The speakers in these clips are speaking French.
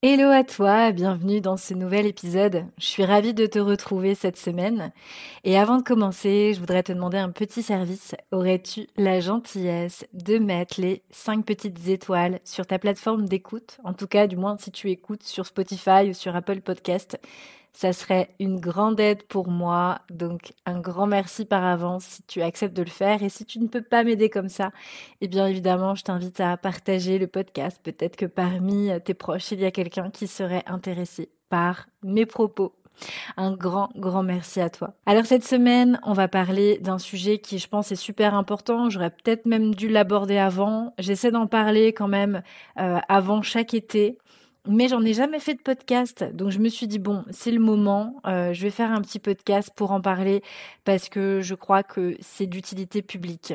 Hello à toi, bienvenue dans ce nouvel épisode. Je suis ravie de te retrouver cette semaine. Et avant de commencer, je voudrais te demander un petit service. Aurais-tu la gentillesse de mettre les 5 petites étoiles sur ta plateforme d'écoute? En tout cas, du moins si tu écoutes sur Spotify ou sur Apple Podcast. Ça serait une grande aide pour moi. Donc, un grand merci par avance si tu acceptes de le faire. Et si tu ne peux pas m'aider comme ça, eh bien évidemment, je t'invite à partager le podcast. Peut-être que parmi tes proches, il y a quelqu'un qui serait intéressé par mes propos. Un grand, grand merci à toi. Alors cette semaine, on va parler d'un sujet qui, je pense, est super important. J'aurais peut-être même dû l'aborder avant. J'essaie d'en parler quand même euh, avant chaque été mais j'en ai jamais fait de podcast. Donc je me suis dit, bon, c'est le moment, euh, je vais faire un petit podcast pour en parler parce que je crois que c'est d'utilité publique.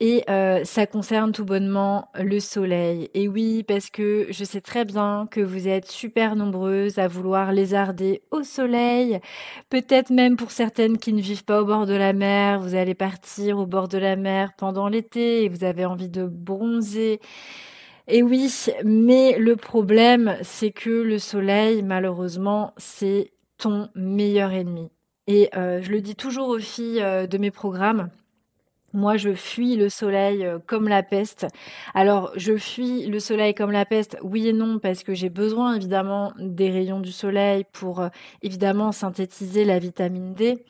Et euh, ça concerne tout bonnement le soleil. Et oui, parce que je sais très bien que vous êtes super nombreuses à vouloir lézarder au soleil. Peut-être même pour certaines qui ne vivent pas au bord de la mer, vous allez partir au bord de la mer pendant l'été et vous avez envie de bronzer. Et oui, mais le problème, c'est que le soleil, malheureusement, c'est ton meilleur ennemi. Et euh, je le dis toujours aux filles euh, de mes programmes. Moi, je fuis le soleil euh, comme la peste. Alors, je fuis le soleil comme la peste, oui et non, parce que j'ai besoin évidemment des rayons du soleil pour évidemment synthétiser la vitamine D.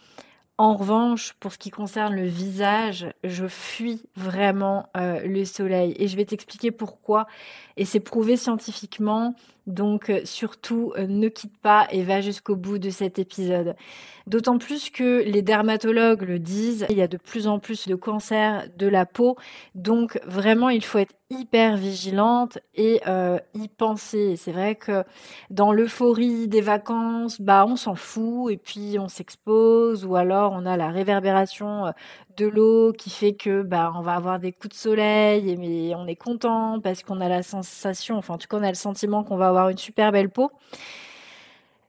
En revanche, pour ce qui concerne le visage, je fuis vraiment euh, le soleil et je vais t'expliquer pourquoi. Et c'est prouvé scientifiquement donc euh, surtout, euh, ne quitte pas et va jusqu'au bout de cet épisode. D'autant plus que les dermatologues le disent, il y a de plus en plus de cancers de la peau. Donc vraiment, il faut être hyper vigilante et euh, y penser. C'est vrai que dans l'euphorie des vacances, bah on s'en fout et puis on s'expose ou alors on a la réverbération de l'eau qui fait que bah on va avoir des coups de soleil et mais on est content parce qu'on a la sensation, enfin en tout cas on a le sentiment qu'on va avoir une super belle peau.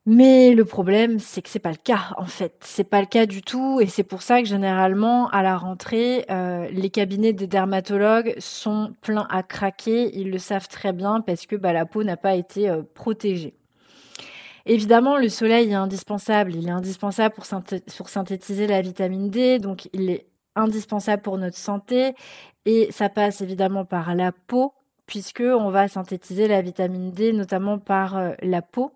Mais le problème, c'est que c'est pas le cas en fait. C'est pas le cas du tout, et c'est pour ça que généralement à la rentrée, euh, les cabinets des dermatologues sont pleins à craquer. Ils le savent très bien parce que bah, la peau n'a pas été euh, protégée. Évidemment, le soleil est indispensable. Il est indispensable pour, pour synthétiser la vitamine D, donc il est indispensable pour notre santé et ça passe évidemment par la peau puisque on va synthétiser la vitamine D notamment par euh, la peau.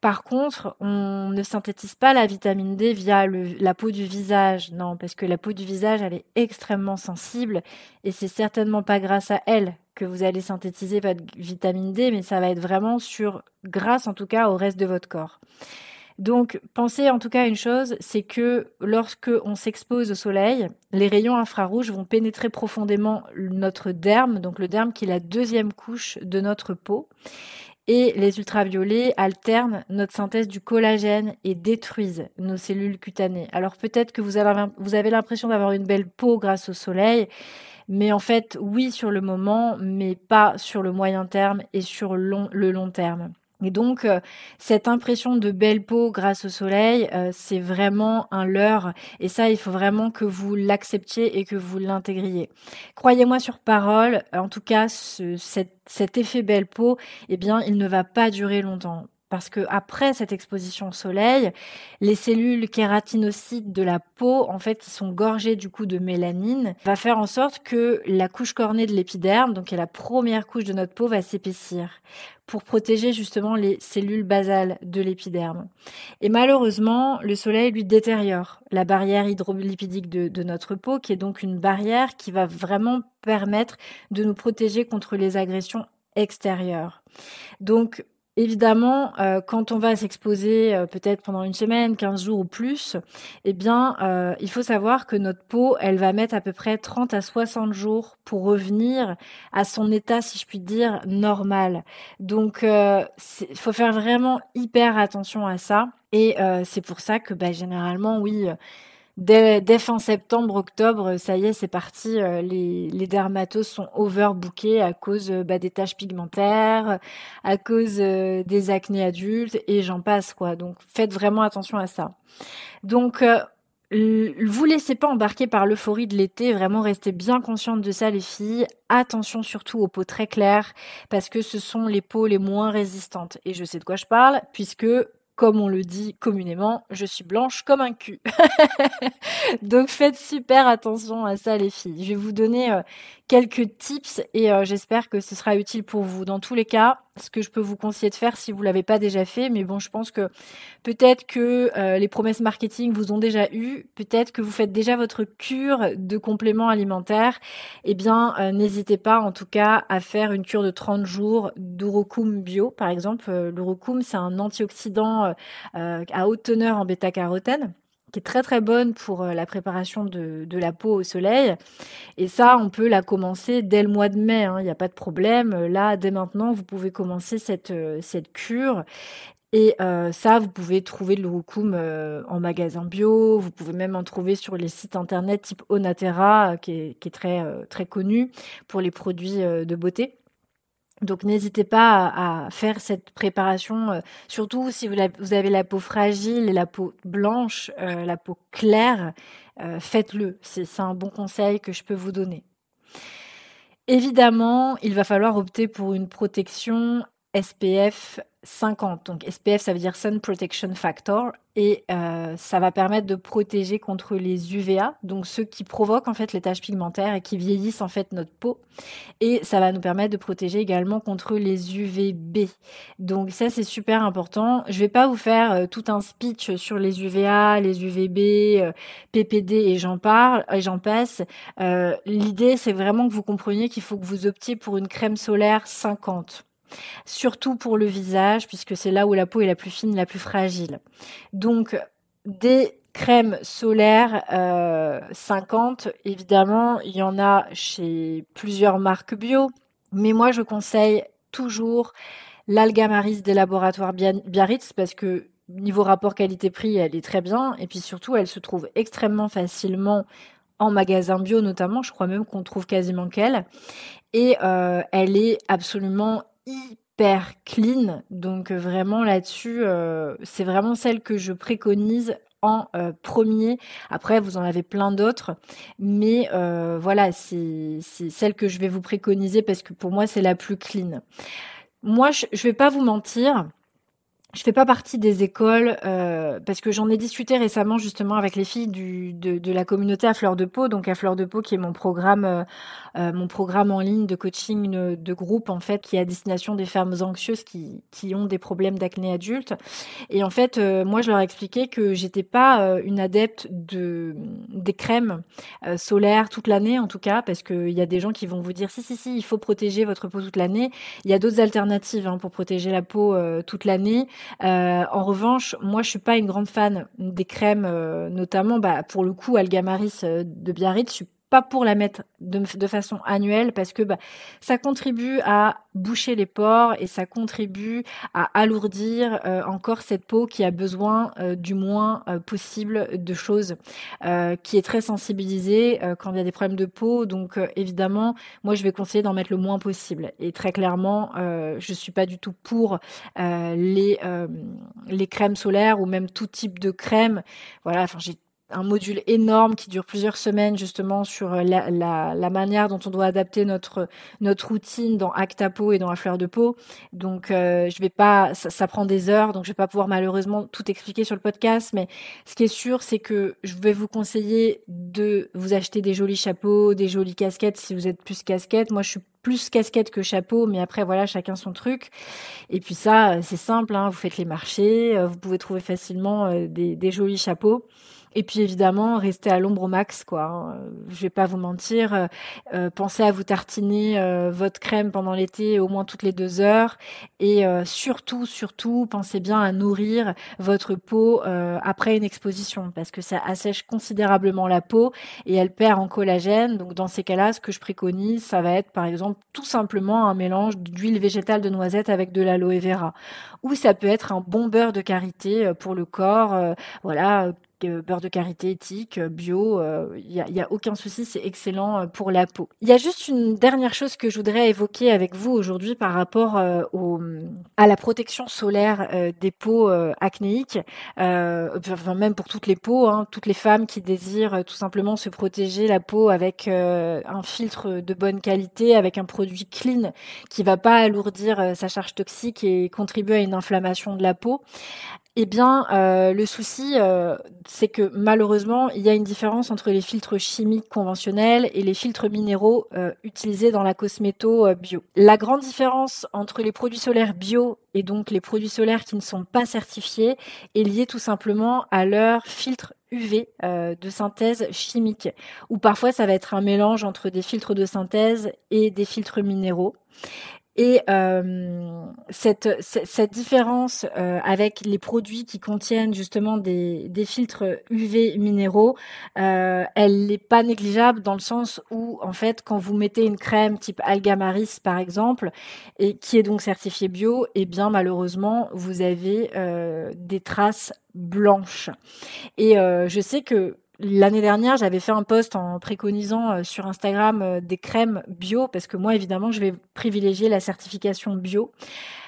Par contre, on ne synthétise pas la vitamine D via la peau du visage, non, parce que la peau du visage, elle est extrêmement sensible et c'est certainement pas grâce à elle que vous allez synthétiser votre vitamine D, mais ça va être vraiment sur, grâce en tout cas au reste de votre corps. Donc, pensez en tout cas à une chose, c'est que lorsque on s'expose au soleil, les rayons infrarouges vont pénétrer profondément notre derme, donc le derme qui est la deuxième couche de notre peau. Et les ultraviolets alternent notre synthèse du collagène et détruisent nos cellules cutanées. Alors peut-être que vous avez l'impression d'avoir une belle peau grâce au soleil, mais en fait, oui sur le moment, mais pas sur le moyen terme et sur le long terme. Et donc, euh, cette impression de belle peau grâce au soleil, euh, c'est vraiment un leurre. Et ça, il faut vraiment que vous l'acceptiez et que vous l'intégriez. Croyez-moi sur parole, en tout cas, cet, cet effet belle peau, eh bien, il ne va pas durer longtemps parce que après cette exposition au soleil, les cellules kératinocytes de la peau, en fait, qui sont gorgées du coup de mélanine, va faire en sorte que la couche cornée de l'épiderme, donc qui est la première couche de notre peau, va s'épaissir pour protéger justement les cellules basales de l'épiderme. Et malheureusement, le soleil lui détériore la barrière hydrolipidique de, de notre peau, qui est donc une barrière qui va vraiment permettre de nous protéger contre les agressions extérieures. Donc, Évidemment, euh, quand on va s'exposer, euh, peut-être pendant une semaine, 15 jours ou plus, eh bien, euh, il faut savoir que notre peau, elle va mettre à peu près 30 à 60 jours pour revenir à son état, si je puis dire, normal. Donc, il faut faire vraiment hyper attention à ça et c'est pour ça que, bah, généralement, oui, Dès, fin septembre, octobre, ça y est, c'est parti. Euh, les, les dermatos sont overbookés à cause euh, bah, des taches pigmentaires, à cause euh, des acnés adultes et j'en passe quoi. Donc faites vraiment attention à ça. Donc vous laissez pas embarquer par l'euphorie de l'été, vraiment restez bien consciente de ça les filles. Attention surtout aux peaux très claires parce que ce sont les peaux les moins résistantes. Et je sais de quoi je parle puisque comme on le dit communément, je suis blanche comme un cul. Donc faites super attention à ça les filles. Je vais vous donner euh, quelques tips et euh, j'espère que ce sera utile pour vous. Dans tous les cas, ce que je peux vous conseiller de faire si vous l'avez pas déjà fait, mais bon, je pense que peut-être que euh, les promesses marketing vous ont déjà eu, peut-être que vous faites déjà votre cure de compléments alimentaires, eh bien, n'hésitez pas en tout cas à faire une cure de 30 jours d'Urocum bio, par exemple. L'Urocum, c'est un antioxydant à haute teneur en bêta-carotène qui est très très bonne pour euh, la préparation de, de, la peau au soleil. Et ça, on peut la commencer dès le mois de mai, hein, il n'y a pas de problème. Là, dès maintenant, vous pouvez commencer cette, euh, cette cure. Et euh, ça, vous pouvez trouver le roucoum en magasin bio, vous pouvez même en trouver sur les sites internet type Onatera, qui est, qui est très, très connu pour les produits de beauté. Donc n'hésitez pas à, faire cette préparation, euh, surtout si vous, avez la peau fragile et la peau blanche, euh, la peau claire, euh, faites-le. C'est un bon conseil que je peux vous donner. Évidemment, il va falloir opter pour une protection SPF 50. Donc SPF, ça veut dire Sun Protection Factor et euh, ça va permettre de protéger contre les UVA, donc ceux qui provoquent en fait les taches pigmentaires et qui vieillissent en fait notre peau. Et ça va nous permettre de protéger également contre les UVB. Donc ça c'est super important. Je vais pas vous faire euh, tout un speech sur les UVA, les UVB, euh, PPD et j'en parle et j'en passe. L'idée c'est vraiment que vous compreniez qu'il faut que vous optiez pour une crème solaire 50 surtout pour le visage, puisque c'est là où la peau est la plus fine, la plus fragile. Donc, des crèmes solaires 50, euh, évidemment, il y en a chez plusieurs marques bio, mais moi je conseille toujours l'Algamaris des laboratoires Biarritz parce que niveau rapport qualité-prix, elle est très bien et puis surtout, elle se trouve extrêmement facilement en magasin bio notamment, je crois même qu'on trouve quasiment qu'elle. Et euh, elle est absolument hyper clean. Donc euh, vraiment là-dessus, euh, c'est vraiment celle que je préconise en euh, premier. Après, vous en avez plein d'autres, mais voilà, c'est celle que je vais vous préconiser parce que pour moi, c'est la plus clean. Moi, je, je vais pas vous mentir je fais pas partie des écoles euh, parce que j'en ai discuté récemment justement avec les filles du, de, de, la communauté à Fleur de Peau, donc à Fleur de Peau qui est mon programme, euh, euh mon programme en ligne de coaching de groupe en fait qui est à destination des femmes anxieuses qui, qui ont des problèmes d'acné adulte. Et en fait, euh, moi je leur ai expliqué que j'étais pas euh, une adepte de des crèmes solaires toute l'année en tout cas parce qu'il y a des gens qui vont vous dire si si si il faut protéger votre peau toute l'année. Il y a d'autres alternatives hein, pour protéger la peau toute l'année. Euh, en revanche, moi, je suis pas une grande fan des crèmes, euh, notamment, bah, pour le coup, Algamaris euh, de Biarritz. Je pas pour la mettre de, façon annuelle parce que bah, ça contribue à boucher les pores et ça contribue à alourdir euh, encore cette peau qui a besoin euh, du moins euh, possible de choses, qui est très sensibilisée quand il y a des problèmes de peau. Donc évidemment, moi je vais conseiller d'en mettre le moins possible. Et très clairement, je suis pas du tout pour les les crèmes solaires ou même tout type de crème. Voilà, enfin j'ai un module énorme qui dure plusieurs semaines justement sur euh, la, manière dont on doit adapter notre notre routine dans Acta Peau et dans la fleur de peau. Donc euh, je vais pas, ça, prend des heures, donc je vais pas pouvoir malheureusement tout expliquer sur le podcast. Mais ce qui est sûr, c'est que je vais vous conseiller de vous acheter des jolis chapeaux, des jolies casquettes si vous êtes plus casquette. Moi, je suis plus casquette que chapeau, mais après voilà, chacun son truc. Et puis ça, c'est simple, hein, vous faites les marchés, euh, vous pouvez trouver facilement des jolis chapeaux. Et puis évidemment, restez à l'ombre au max, quoi. Hein. Je vais pas vous mentir. Euh, euh, pensez à vous tartiner euh, votre crème pendant l'été au moins toutes les deux heures. Et surtout, surtout, pensez bien à nourrir votre peau après une exposition parce que ça assèche considérablement la peau et elle perd en collagène. Donc dans ces cas-là, ce que je préconise, ça va être par exemple tout simplement un mélange d'huile végétale de noisette avec de l'aloe vera. Ou ça peut être un bon beurre de karité pour le corps. voilà beurre de karité éthique, euh, bio, il euh, n'y a, a, aucun souci, c'est excellent euh, pour la peau. Il y a juste une dernière chose que je voudrais évoquer avec vous aujourd'hui par rapport à la protection solaire des peaux acnéiques, même pour toutes les peaux, hein, toutes les femmes qui désirent tout simplement se protéger la peau avec un filtre de bonne qualité, avec un produit clean qui va pas alourdir sa charge toxique et contribuer à une inflammation de la peau. Eh bien, euh, le souci, euh, c'est que malheureusement, il y a une différence entre les filtres chimiques conventionnels et les filtres minéraux euh, utilisés dans la cosméto bio. La grande différence entre les produits solaires bio et donc les produits solaires qui ne sont pas certifiés est liée tout simplement à leur filtre UV de synthèse chimique, ou parfois ça va être un mélange entre des filtres de synthèse et des filtres minéraux. Et euh, cette, cette, différence euh, avec les produits qui contiennent justement des, des filtres UV minéraux, euh, elle n'est pas négligeable dans le sens où, en fait, quand vous mettez une crème type Algamaris, par exemple, et qui est donc certifiée bio, eh bien malheureusement, vous avez euh, des traces blanches. Et euh, je sais que L'année dernière, j'avais fait un post en préconisant euh, sur Instagram euh, des crèmes bio parce que moi, évidemment, je vais privilégier la certification bio.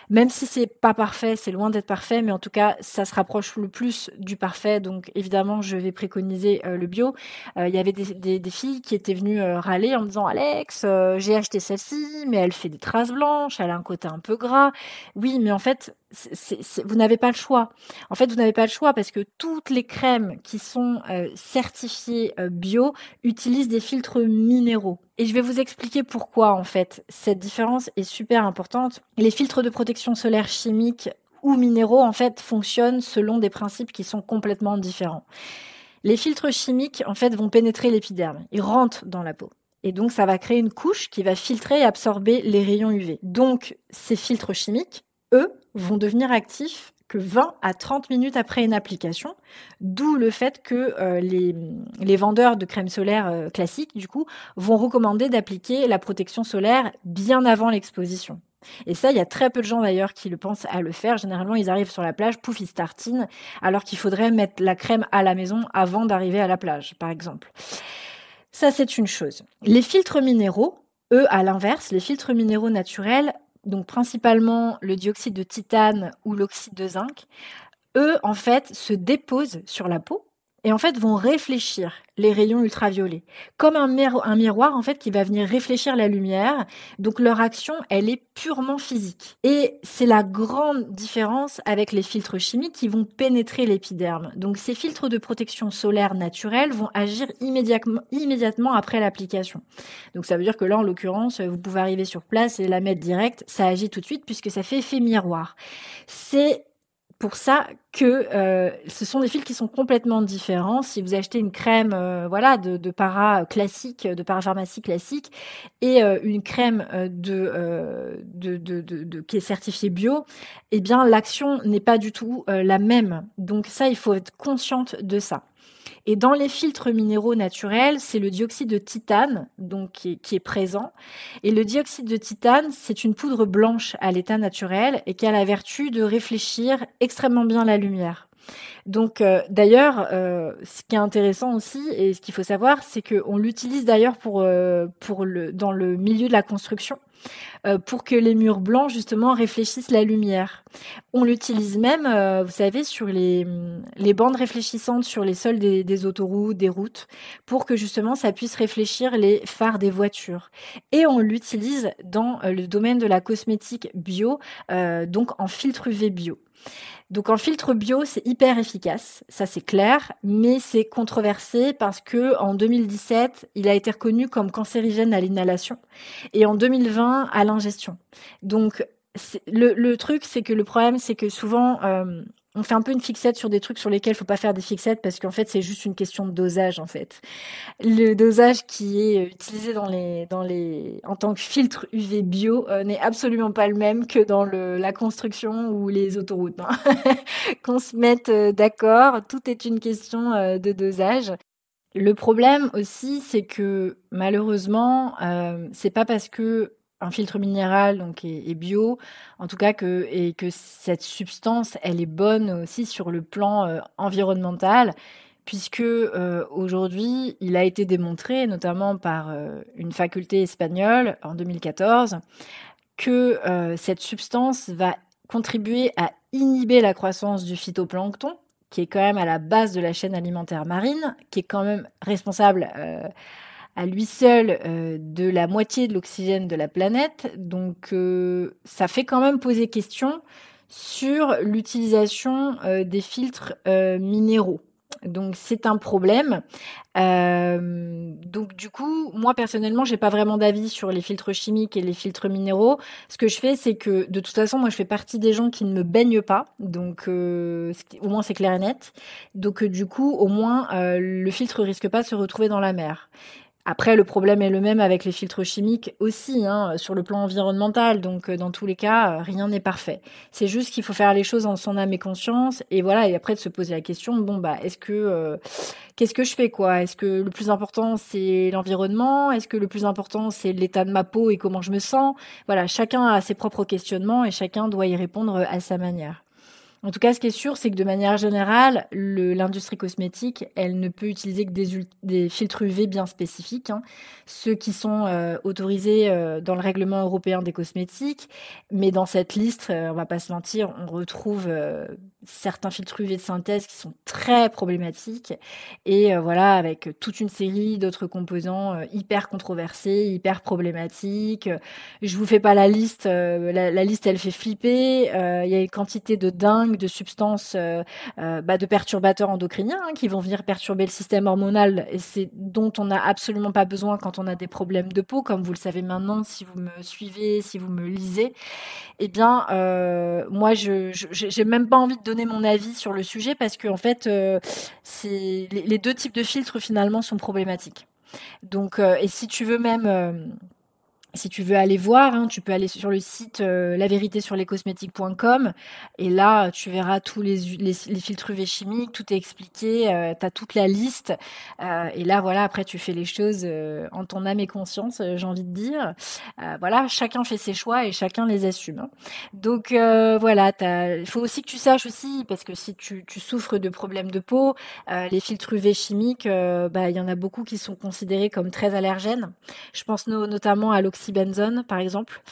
Même si c'est pas parfait, c'est loin d'être parfait, mais en tout cas, ça se rapproche le plus du parfait. Donc, évidemment, je vais préconiser euh, le bio. Il y avait des, des, filles qui étaient venues râler en me disant Alex, j'ai acheté celle-ci, mais elle fait des traces blanches, elle a un côté un peu gras. Oui, mais en fait, vous n'avez pas le choix. En fait, vous n'avez pas le choix parce que toutes les crèmes qui sont euh, certifiées euh, bio utilisent des filtres minéraux. Et je vais vous expliquer pourquoi, en fait, cette différence est super importante. Les filtres de protection solaire chimiques ou minéraux, en fait, fonctionnent selon des principes qui sont complètement différents. Les filtres chimiques, en fait, vont pénétrer l'épiderme. Ils rentrent dans la peau. Et donc, ça va créer une couche qui va filtrer et absorber les rayons UV. Donc, ces filtres chimiques, eux, vont devenir actifs que 20 à 30 minutes après une application, d'où le fait que euh, les, vendeurs de crème solaire euh, classiques, du coup, vont recommander d'appliquer la protection solaire bien avant l'exposition. Et ça, il y a très peu de gens d'ailleurs qui le pensent à le faire. Généralement, ils arrivent sur la plage, pouf, ils startinent, alors qu'il faudrait mettre la crème à la maison avant d'arriver à la plage, par exemple. Ça, c'est une chose. Les filtres minéraux, eux, à l'inverse, les filtres minéraux naturels donc principalement le dioxyde de titane ou l'oxyde de zinc, eux, en fait, se déposent sur la peau et en fait vont réfléchir les rayons ultraviolets. Comme un, miroir en fait qui va venir réfléchir la lumière. Donc leur action elle est purement physique. Et c'est la grande différence avec les filtres chimiques qui vont pénétrer l'épiderme. Donc ces filtres de protection solaire naturelle vont agir immédiatement immédiatement après l'application. Donc ça veut dire que là en l'occurrence vous pouvez arriver sur place et la mettre direct. Ça agit tout de suite puisque ça fait effet miroir. C'est pour ça que euh, ce sont des fils qui sont complètement différents. Si vous achetez une crème, euh, voilà, de, de, para classique, de parapharmacie classique, et euh, une crème de, de, de, qui est certifiée bio, eh bien l'action n'est pas du tout la même. Donc ça, il faut être consciente de ça. Et dans les filtres minéraux naturels, c'est le dioxyde de titane donc qui est, présent. Et le dioxyde de titane, c'est une poudre blanche à l'état naturel et qui a la vertu de réfléchir extrêmement bien la lumière. Donc euh, d'ailleurs, euh, ce qui est intéressant aussi et ce qu'il faut savoir, c'est qu'on l'utilise d'ailleurs pour, euh, pour le, dans le milieu de la construction. Euh, pour que les murs blancs justement réfléchissent la lumière. On l'utilise même, euh, vous savez, sur les, les bandes réfléchissantes sur les sols des, autoroutes, des routes, pour que justement ça puisse réfléchir les phares des voitures. Et on l'utilise dans euh, le domaine de la cosmétique bio, donc en filtre UV bio. Donc en filtre bio, c'est hyper efficace, ça c'est clair, mais c'est controversé parce que en 2017, il a été reconnu comme cancérigène à l'inhalation et en 2020 à l'ingestion. Donc le, truc, c'est que le problème, c'est que souvent, euh, on fait un peu une fixette sur des trucs sur lesquels il faut pas faire des fixettes parce qu'en fait c'est juste une question de dosage en fait. Le dosage qui est utilisé dans les dans les en tant que filtre UV bio euh, n'est absolument pas le même que dans le, la construction ou les autoroutes. Hein. Qu'on se mette euh, d'accord, tout est une question euh, de dosage. Le problème aussi, c'est que malheureusement, c'est pas parce que un filtre minéral donc est, bio, en tout cas que et que cette substance elle est bonne aussi sur le plan euh, environnemental, puisque euh, aujourd'hui il a été démontré notamment par euh, une faculté espagnole en 2014 que cette substance va contribuer à inhiber la croissance du phytoplancton qui est quand même à la base de la chaîne alimentaire marine, qui est quand même responsable à lui seul euh, de la moitié de l'oxygène de la planète. Donc euh, ça fait quand même poser question sur l'utilisation euh, des filtres minéraux. Donc c'est un problème. donc du coup, moi personnellement, j'ai pas vraiment d'avis sur les filtres chimiques et les filtres minéraux. Ce que je fais, c'est que de toute façon, moi, je fais partie des gens qui ne me baignent pas. Donc au moins c'est clair et net. Donc du coup, au moins le filtre risque pas de se retrouver dans la mer. Après, le problème est le même avec les filtres chimiques aussi, hein, sur le plan environnemental. Donc, euh, dans tous les cas, euh, rien n'est parfait. C'est juste qu'il faut faire les choses en son âme et conscience. Et voilà, et après de se poser la question, bon, bah, est-ce que, euh, qu'est-ce que je fais, quoi? Est-ce que le plus important, c'est l'environnement? Est-ce que le plus important, c'est l'état de ma peau et comment je me sens? Voilà, chacun a ses propres questionnements et chacun doit y répondre à sa manière. En tout cas, ce qui est sûr, c'est que de manière générale, l'industrie cosmétique, elle ne peut utiliser que des, filtres UV bien spécifiques, hein. ceux qui sont euh, autorisés euh, dans le règlement européen des cosmétiques. Mais dans cette liste, euh, on va pas se mentir, on retrouve certains filtres UV de synthèse qui sont très problématiques et voilà, avec toute une série d'autres composants hyper controversés, hyper problématiques. Je vous fais pas la liste, la, la, liste elle fait flipper. Il y a une quantité de dingue de substances, euh, euh, bah, de perturbateurs endocriniens hein, qui vont venir perturber le système hormonal et c'est dont on n'a absolument pas besoin quand on a des problèmes de peau, comme vous le savez maintenant si vous me suivez, si vous me lisez. Eh bien, euh, moi, je j'ai même pas envie de mon avis sur le sujet parce que en fait, c'est les, deux types de filtres finalement sont problématiques. Donc, et si tu veux même si tu veux aller voir, hein, tu peux aller sur le site euh, la vérité sur les cosmétiques.com et là tu verras tous les, filtres UV chimiques, tout est expliqué, euh, tu as toute la liste euh, et là voilà après tu fais les choses euh, en ton âme et conscience, j'ai envie de dire. voilà, chacun fait ses choix et chacun les assume. Hein. Donc voilà, il faut aussi que tu saches aussi parce que si tu, tu souffres de problèmes de peau, les filtres UV chimiques, bah il y en a beaucoup qui sont considérés comme très allergènes. Je pense notamment à l'oxygène benzone, par exemple.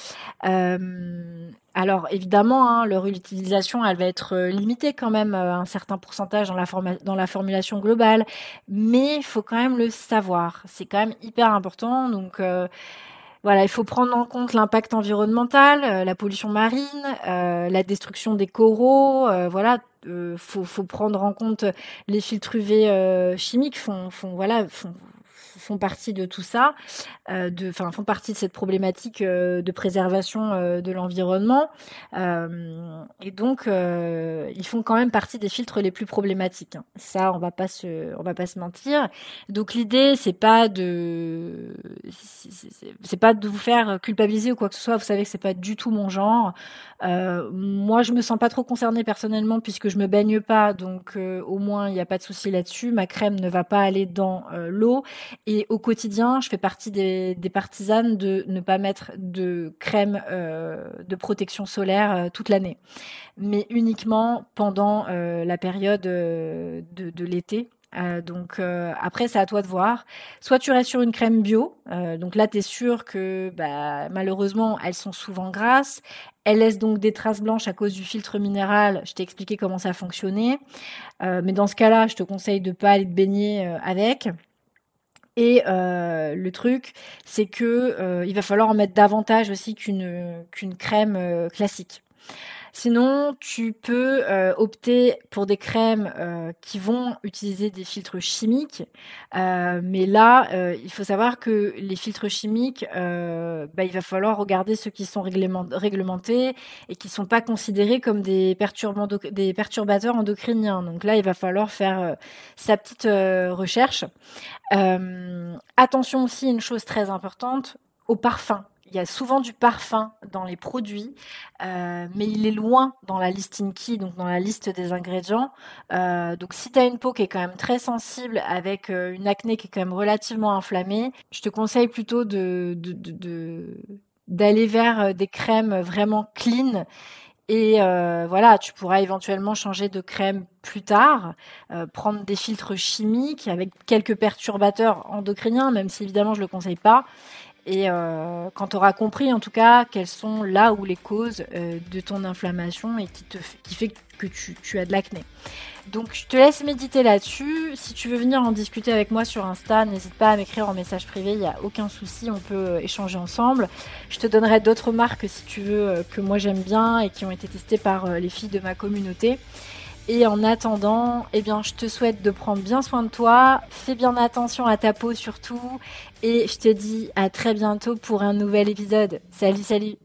Euh, alors évidemment, hein, leur utilisation, elle va être euh, limitée quand même à un certain pourcentage dans la, dans la formulation globale, mais il faut quand même le savoir. C'est quand même hyper important. Donc euh, voilà, il faut prendre en compte l'impact environnemental, la pollution marine, la destruction des coraux. voilà, faut, faut prendre en compte les filtres UV chimiques font, font voilà font, font partie de tout ça, euh, de, enfin font partie de cette problématique euh, de préservation euh, de l'environnement, et donc ils font quand même partie des filtres les plus problématiques. Hein. Ça, on va pas se, on va pas se mentir. Donc l'idée, c'est pas de, c'est pas de vous faire culpabiliser ou quoi que ce soit. Vous savez que c'est pas du tout mon genre. moi, je me sens pas trop concernée personnellement puisque je me baigne pas, donc au moins il n'y a pas de souci là-dessus. Ma crème ne va pas aller dans l'eau et au quotidien, je fais partie des, partisanes de ne pas mettre de crème euh, de protection solaire euh, toute l'année, mais uniquement pendant euh, la période de, l'été. donc après, c'est à toi de voir. Soit tu restes sur une crème bio, donc là, tu es sûr que bah, malheureusement, elles sont souvent grasses. Elles laissent donc des traces blanches à cause du filtre minéral. Je t'ai expliqué comment ça fonctionnait. mais dans ce cas-là, je te conseille de ne pas aller te baigner avec. Et euh, le truc, c'est que euh, il va falloir en mettre davantage aussi qu'une qu'une crème euh, classique. Sinon, tu peux euh, opter pour des crèmes euh, qui vont utiliser des filtres chimiques. Euh, mais là, il faut savoir que les filtres chimiques, bah, il va falloir regarder ceux qui sont réglementés et qui ne sont pas considérés comme des, perturbateurs endocriniens. Donc là, il va falloir faire sa petite recherche. attention aussi, une chose très importante, au parfum. Il y a souvent du parfum dans les produits, euh, mais il est loin dans la liste Inky, donc dans la liste des ingrédients. Euh, donc si tu as une peau qui est quand même très sensible, avec euh, une acné qui est quand même relativement inflammée, je te conseille plutôt de, d'aller vers des crèmes vraiment clean et voilà, tu pourras éventuellement changer de crème plus tard, prendre des filtres chimiques avec quelques perturbateurs endocriniens, même si évidemment je ne le conseille pas. Et euh, quand tu auras compris en tout cas quelles sont là où les causes euh, de ton inflammation et qui, te, qui fait que tu, tu as de l'acné. Donc je te laisse méditer là-dessus. Si tu veux venir en discuter avec moi sur Insta, n'hésite pas à m'écrire en message privé, il n'y a aucun souci, on peut euh, échanger ensemble. Je te donnerai d'autres marques si tu veux que moi j'aime bien et qui ont été testées par les filles de ma communauté. Et en attendant, eh bien, je te souhaite de prendre bien soin de toi. Fais bien attention à ta peau surtout. Et je te dis à très bientôt pour un nouvel épisode. Salut, salut